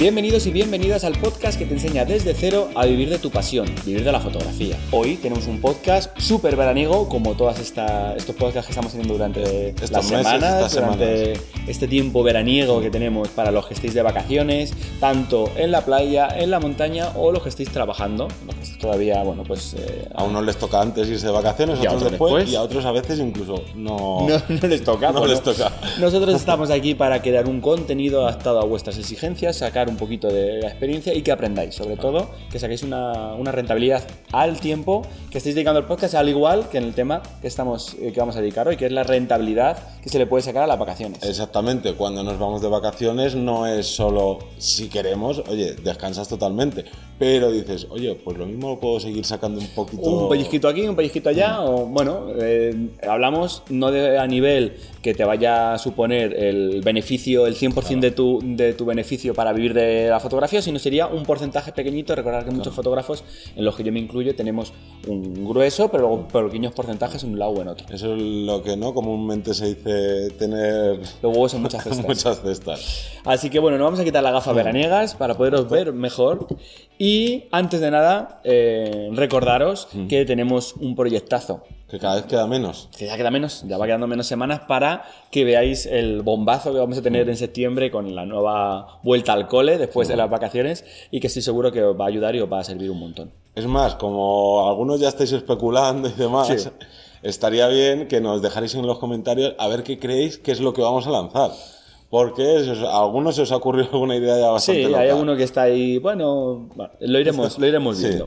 Bienvenidos y bienvenidas al podcast que te enseña desde cero a vivir de tu pasión, vivir de la fotografía. Hoy tenemos un podcast súper veraniego, como todos estos podcasts que estamos teniendo durante Estos las meses, semanas, durante este tiempo veraniego que tenemos para los que estéis de vacaciones, tanto en la playa, en la montaña o los que estéis trabajando, los todavía, bueno, pues... eh, A unos les toca antes irse de vacaciones, a otros después, después. y a otros a veces incluso no. no, no les toca. No les toca. Nosotros estamos aquí para crear un contenido adaptado a vuestras exigencias, sacar un poquito de la experiencia y que aprendáis, sobre todo que saquéis una, una rentabilidad al tiempo que estéis dedicando al podcast, al igual que en el tema que, estamos, eh, que vamos a dedicar hoy, que es la rentabilidad que se le puede sacar a las vacaciones. Exactamente, cuando nos vamos de vacaciones no es solo si queremos, oye, descansas totalmente, pero dices, oye, pues lo mismo puedo seguir sacando un poquito. Un pellizquito aquí, un pellizquito allá, o bueno, eh, hablamos no de a nivel que te vaya a suponer el beneficio, el 100% de, tu, de tu beneficio para vivir de la fotografía, sino sería un porcentaje pequeñito. Recordar que muchos fotógrafos, en los que yo me incluyo, tenemos un grueso, pero luego pequeños porcentajes en un lado o en otro. Eso es lo que no comúnmente se dice tener Los huevos en muchas cestas. muchas cestas. Así que bueno, nos vamos a quitar las gafas veraniegas para poderos ver mejor. Y antes de nada, eh, recordaros que tenemos un proyectazo Que cada vez queda menos. que ya queda menos, ya va quedando menos semanas para que veáis el bombazo que vamos a tener en septiembre con la nueva vuelta al cole después de las vacaciones y que estoy seguro que os va a ayudar y os va a servir un montón. Es más, como algunos ya estáis especulando y demás, Sí. estaría bien que nos dejarais en los comentarios a ver qué creéis que es lo que vamos a lanzar. Porque si os- a algunos se os ha ocurrido alguna idea ya bastante Sí, loca. hay alguno que está ahí, bueno, lo iremos, lo iremos Sí.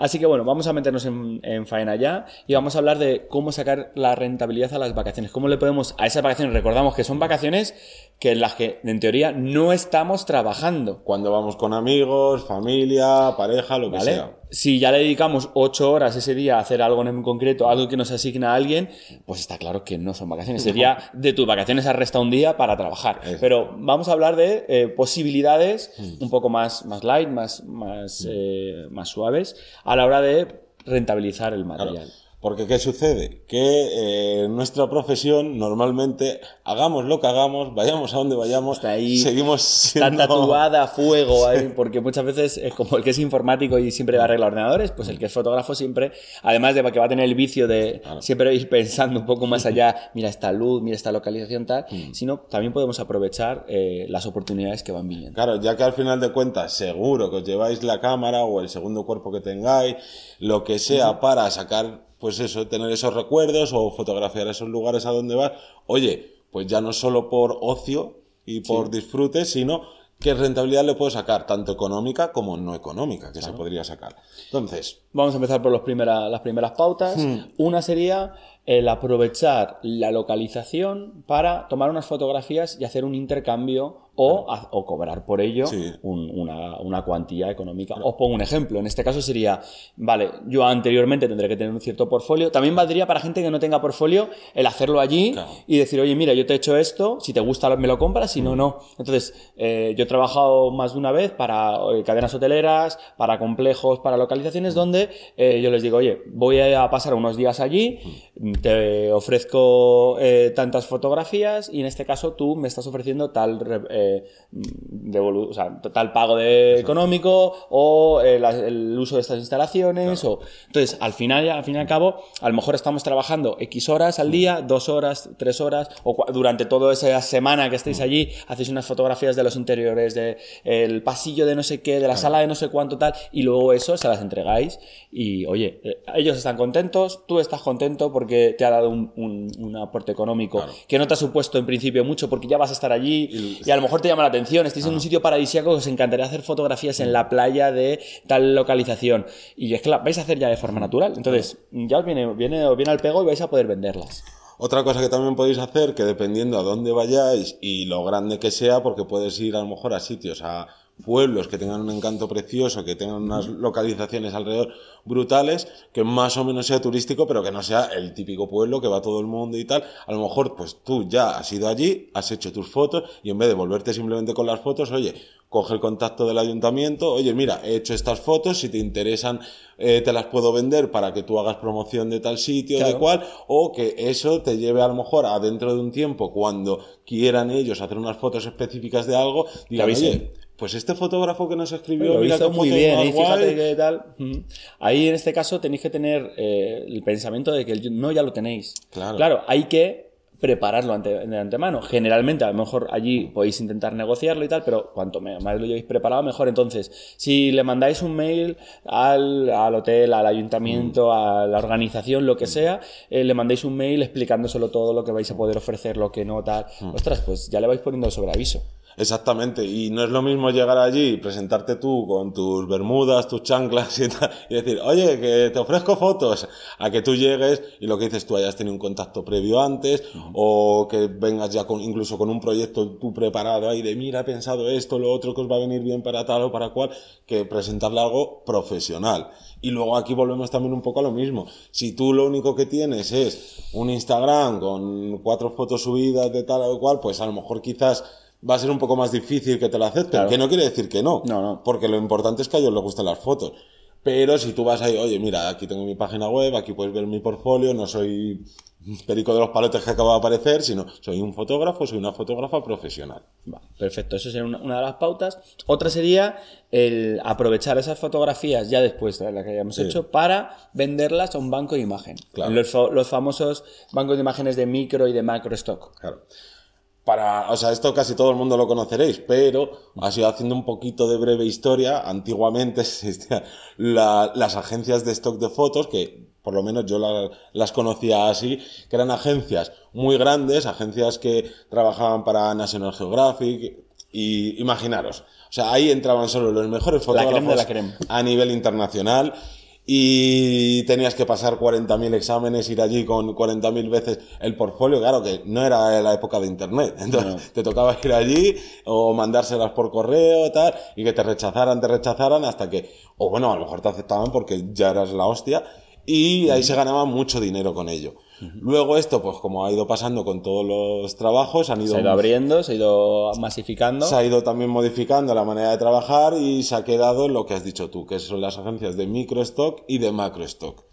Así que bueno, vamos a meternos en, en faena ya y vamos a hablar de cómo sacar la rentabilidad a las vacaciones. ¿Cómo le podemos a esas vacaciones? Recordamos que son vacaciones que en las que en teoría no estamos trabajando. Cuando vamos con amigos, familia, pareja, lo que ¿Vale? sea. Si ya le dedicamos ocho horas ese día a hacer algo en concreto, algo que nos asigna a alguien, pues está claro que no son vacaciones. Sería de tus vacaciones has restado un día para trabajar. Pero vamos a hablar de eh, posibilidades Mm. un poco más, más light, más, más, eh, más suaves a la hora de rentabilizar el Claro. Porque ¿qué sucede? Que eh, nuestra profesión normalmente hagamos lo que hagamos, vayamos a donde vayamos, Está ahí, seguimos Está siendo... tatuada a fuego ahí, porque muchas veces es como el que es informático y siempre arregla ordenadores, pues el que es fotógrafo siempre, además de que va a tener el vicio de siempre ir pensando un poco más allá, mira esta luz, mira esta localización tal, sino también podemos aprovechar eh, las oportunidades que van viniendo. Claro, ya que al final de cuentas seguro que os lleváis la cámara o el segundo cuerpo que tengáis, lo que sea para sacar, pues eso, tener esos recuerdos o fotografiar esos lugares a donde vas, oye, pues ya no solo por ocio y por disfrute, sino qué rentabilidad le puedo sacar, tanto económica como no económica, que se podría sacar. Entonces, Vamos a empezar por los primera- las primeras pautas. Una sería el aprovechar la localización para tomar unas fotografías y hacer un intercambio o, a- o cobrar por ello Sí. un- una, una cuantía económica. Os pongo un ejemplo. En este caso sería, vale, yo anteriormente tendré que tener un cierto portfolio. También valdría para gente que no tenga portfolio el hacerlo allí Claro. y decir, oye, mira, yo te he hecho esto, si te gusta me lo compras, si no, no. Entonces, eh, yo he trabajado más de una vez para eh, cadenas hoteleras, para complejos, para localizaciones donde eh, yo les digo, oye, voy a pasar unos días allí, te ofrezco eh, tantas fotografías y en este caso tú me estás ofreciendo tal, eh, devolu- o sea, tal pago de económico o eh, la- el uso de estas instalaciones. O, entonces, al final, al fin y al cabo, a lo mejor estamos trabajando X horas al día, dos horas, tres horas, o durante toda esa semana que estéis allí, hacéis unas fotografías de los interiores, de el pasillo de no sé qué, de la sala de no sé cuánto tal, y luego eso se las entregáis y, oye, eh, ellos están contentos, tú estás contento porque te ha dado un, un- un aporte económico Claro. que no te ha supuesto en principio mucho porque ya vas a estar allí y, a lo mejor te llama la atención, estáis en un sitio paradisíaco que os encantaría hacer fotografías en la playa de tal localización y es que la vais a hacer ya de forma natural, entonces ya os viene, viene, os viene al pego y vais a poder venderlas. Otra cosa que también podéis hacer, que dependiendo a dónde vayáis y lo grande que sea, porque puedes ir a lo mejor a sitios, a pueblos que tengan un encanto precioso, que tengan unas localizaciones alrededor brutales, que más o menos sea turístico, pero que no sea el típico pueblo que va todo el mundo y tal. A lo mejor, pues tú ya has ido allí, has hecho tus fotos y en vez de volverte simplemente con las fotos, oye, coge el contacto del ayuntamiento, oye, mira, he hecho estas fotos, si te interesan, eh, te las puedo vender para que tú hagas promoción de tal sitio, de cual, o que eso te lleve a lo mejor a dentro de un tiempo, cuando quieran ellos hacer unas fotos específicas de algo, digan, oye, pues este fotógrafo que nos escribió, lo mira hizo muy bien, y fíjate qué tal. Ahí en este caso tenéis que tener eh, el pensamiento de que el no ya lo tenéis. Claro. hay que prepararlo ante- de antemano. Generalmente, a lo mejor allí podéis intentar negociarlo y tal, pero cuanto más lo llevéis preparado, mejor. Entonces, si le mandáis un mail al, al hotel, al ayuntamiento, a la organización, lo que sea, eh, le mandéis un mail explicándoselo todo lo que vais a poder ofrecer, lo que no, tal. Ostras, pues ya le vais poniendo sobre aviso. Exactamente, y no es lo mismo llegar allí y presentarte tú con tus bermudas, tus chanclas y tal, y decir, oye, que te ofrezco fotos, a que tú llegues y lo que dices tú hayas tenido un contacto previo antes, o que vengas ya con, incluso con un proyecto tú preparado ahí de, mira, he pensado esto, lo otro que os va a venir bien para tal o para cual, que presentarle algo profesional. Y luego aquí volvemos también un poco a lo mismo. Si tú lo único que tienes es un Instagram con cuatro fotos subidas de tal o cual, pues a lo mejor quizás va a ser un poco más difícil que te lo acepten. Claro. Que no quiere decir que no. No, no. Porque lo importante es que a ellos les gusten las fotos. Pero si tú vas ahí, oye, mira, aquí tengo mi página web, aquí puedes ver mi portfolio, no soy perico de los palotes que acaba de aparecer, sino soy un fotógrafo, soy una fotógrafa profesional. Va, perfecto, eso sería una, de las pautas. Otra sería el aprovechar esas fotografías ya después de las que hayamos Sí. hecho para venderlas a un banco de imagen. Claro. Los, los famosos bancos de imágenes de micro y de macro stock. Claro. Para, o sea, esto casi todo el mundo lo conoceréis, pero así haciendo un poquito de breve historia, antiguamente existían la- las agencias de stock de fotos, que por lo menos yo la- las conocía así, que eran agencias muy grandes, agencias que trabajaban para National Geographic, y imaginaros, o sea, ahí entraban solo los mejores La creme fotógrafos de la creme. a nivel internacional y tenías que pasar 40.000 exámenes, ir allí con 40.000 veces el portfolio, claro que no era la época de internet, entonces te tocaba ir allí o mandárselas por correo tal y que te rechazaran, te rechazaran hasta que, o bueno, a lo mejor te aceptaban porque ya eras la hostia y ahí se ganaba mucho dinero con ello. Luego esto, pues como ha ido pasando con todos los trabajos, han ido Se ha ido abriendo, se ha ido masificando. se ha ido también modificando la manera de trabajar y se ha quedado en lo que has dicho tú, que son las agencias de microstock y de macrostock,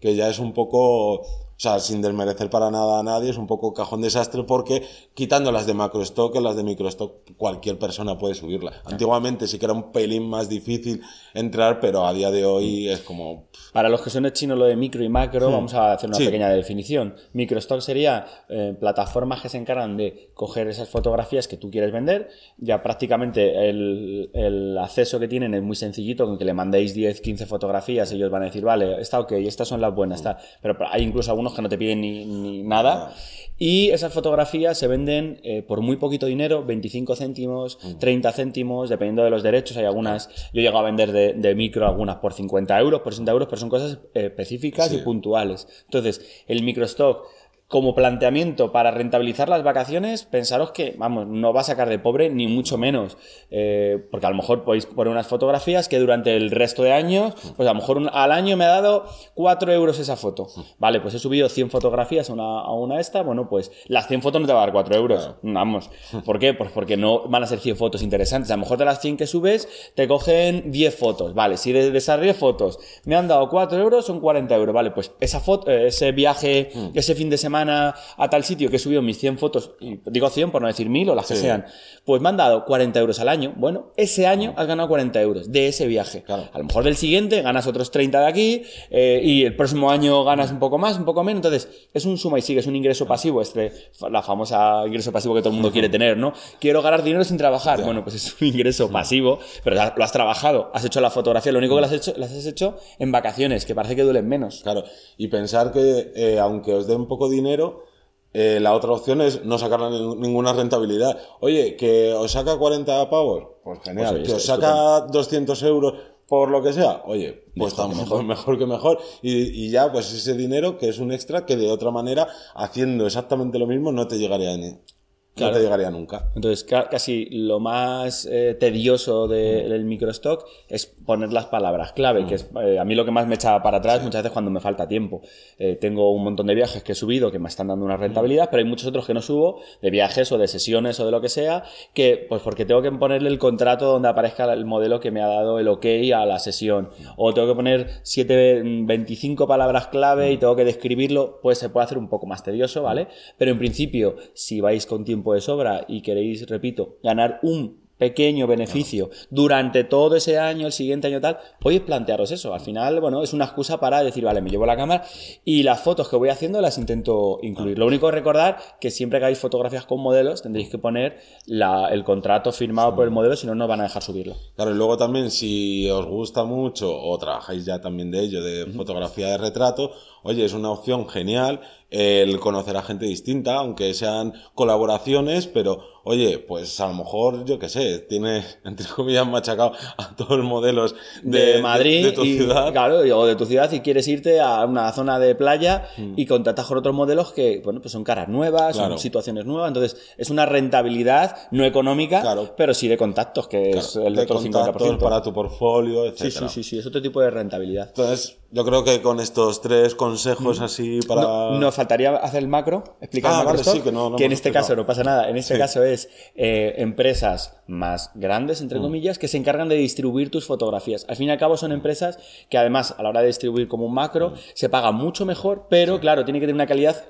que ya es un poco, o sea, sin desmerecer para nada a nadie, es un poco cajón desastre porque quitando las de macrostock, las de microstock cualquier persona puede subirla. Antiguamente sí que era un pelín más difícil entrar, pero a día de hoy es como... Para los que son de chino lo de micro y macro, vamos a hacer una Sí. pequeña definición. Microstock sería eh, plataformas que se encargan de coger esas fotografías que tú quieres vender. Ya prácticamente el, el acceso que tienen es muy sencillito, con que le mandéis 10, 15 fotografías, ellos van a decir, vale, está ok, estas son las buenas, está. Pero hay incluso algunos que no te piden ni, ni nada. Y esas fotografías se venden eh, por muy poquito dinero, 25 céntimos, 30 céntimos, dependiendo de los derechos. Hay algunas, yo he llegado a vender de, de micro algunas por 50 euros, por 60 euros, pero son cosas eh, específicas y puntuales. Entonces, el microstock como planteamiento para rentabilizar las vacaciones, pensaros que, vamos, no va a sacar de pobre ni mucho menos. Eh, porque a lo mejor podéis poner unas fotografías que durante el resto de años, pues a lo mejor un- al año me ha dado 4 euros esa foto. Vale, pues he subido 100 fotografías a una, a una esta, bueno, pues las 100 fotos no te va a dar 4 euros. Vamos. ¿Por qué? Pues porque no van a ser 100 fotos interesantes. A lo mejor de las 100 que subes, te cogen 10 fotos. Vale, si de, de esas 10 fotos me han dado 4 euros, son 40 euros. Vale, pues esa foto, eh, ese viaje, ese fin de semana a tal sitio que he subido mis 100 fotos, y digo 100 por no decir 1000 o las que Sí. sean, pues me han dado 40 euros al año. Bueno, ese año has ganado 40 euros de ese viaje. Claro. A lo mejor del siguiente ganas otros 30 de aquí eh, y el próximo año ganas un poco más, un poco menos. Entonces, es un suma y sigue, es un ingreso pasivo, este, la famosa ingreso pasivo que todo el mundo quiere tener, ¿no? Quiero ganar dinero sin trabajar. Bueno, pues es un ingreso pasivo, pero lo has trabajado, has hecho la fotografía, lo único que las has hecho, las has hecho en vacaciones, que parece que duelen menos. Claro, y pensar que eh, aunque os den poco dinero, eh, la otra opción es no sacarle nin- ninguna rentabilidad. Oye, que os saca 40 pavos, pues genial. Pues oye, que os saca 200 euros por lo que sea, oye, pues Mejor mejor que mejor. Y, y ya, pues ese dinero que es un extra que de otra manera, haciendo exactamente lo mismo, no te llegaría ni, Claro. no te llegaría nunca. Entonces, ca- casi lo más eh, tedioso de- del microstock es poner las palabras clave, que es eh, a mí lo que más me echa para atrás muchas veces cuando me falta tiempo. Eh, tengo un montón de viajes que he subido que me están dando una rentabilidad, pero hay muchos otros que no subo, de viajes o de sesiones o de lo que sea, que pues porque tengo que ponerle el contrato donde aparezca el modelo que me ha dado el ok a la sesión, o tengo que poner 7, 25 palabras clave y tengo que describirlo, pues se puede hacer un poco más tedioso, ¿vale? Pero en principio, si vais con tiempo de sobra y queréis, repito, ganar un pequeño beneficio durante todo ese año, el siguiente año tal, podéis plantearos eso. Al final, bueno, es una excusa para decir, vale, me llevo la cámara y las fotos que voy haciendo las intento incluir. Lo único que recordar que siempre que hagáis fotografías con modelos tendréis que poner el contrato firmado por el modelo, si no, no van a dejar subirlo. Claro, y luego también si os gusta mucho o trabajáis ya también de ello, de fotografía de retrato, oye, es una opción genial el conocer a gente distinta, aunque sean colaboraciones, pero oye, pues a lo mejor, yo qué sé, tienes, entre comillas, machacado a todos los modelos de, Madrid, de, tu ciudad. Claro, o de tu ciudad y quieres irte a una zona de playa mm. y contactas con otros modelos que, bueno, pues son caras nuevas, son situaciones nuevas, entonces es una rentabilidad no económica, pero sí de contactos, que es el otro 50%. para tu portfolio, etc. Sí, sí, sí, sí, es otro tipo de rentabilidad. Entonces, yo creo que con estos tres consejos mm. así para... nos faltaría hacer el macro, explicar ah, el macro vale, que, no, que en este caso no pasa nada, en este caso es eh, empresas más grandes, entre mm. comillas, que se encargan de distribuir tus fotografías. Al fin y al cabo son empresas que además a la hora de distribuir como un macro mm. se paga mucho mejor, pero claro, tiene que tener una calidad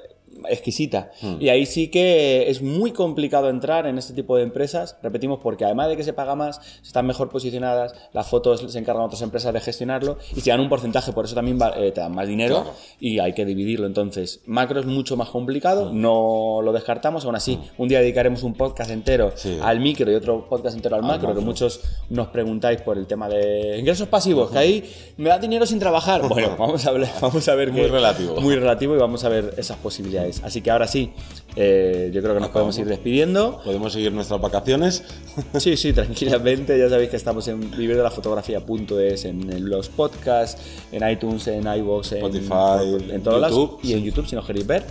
exquisita. Hmm. Y ahí sí que es muy complicado entrar en este tipo de empresas, repetimos, porque además de que se paga más, están mejor posicionadas, las fotos se encargan otras empresas de gestionarlo y se dan un porcentaje, por eso también eh, te dan más dinero y hay que dividirlo. Entonces, macro es mucho más complicado, hmm. no lo descartamos, aún así, hmm. un día dedicaremos un podcast entero al micro y otro podcast entero al, macro, que muchos nos preguntáis por el tema de ingresos pasivos, que ahí me da dinero sin trabajar. Bueno, vamos a ver, vamos a ver muy relativo. Muy relativo y vamos a ver esas posibilidades. Así que ahora sí, eh, yo creo que nos podemos ir despidiendo. Podemos seguir nuestras vacaciones. Sí, sí, tranquilamente. Ya sabéis que estamos en vivirdelafotografía.es, en los podcasts, en iTunes, en iVoox, en Spotify, en, todos YouTube, y en YouTube si nos queréis ver.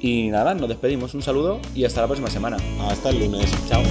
Y nada, nos despedimos. Un saludo y hasta la próxima semana. Hasta el lunes. Chao.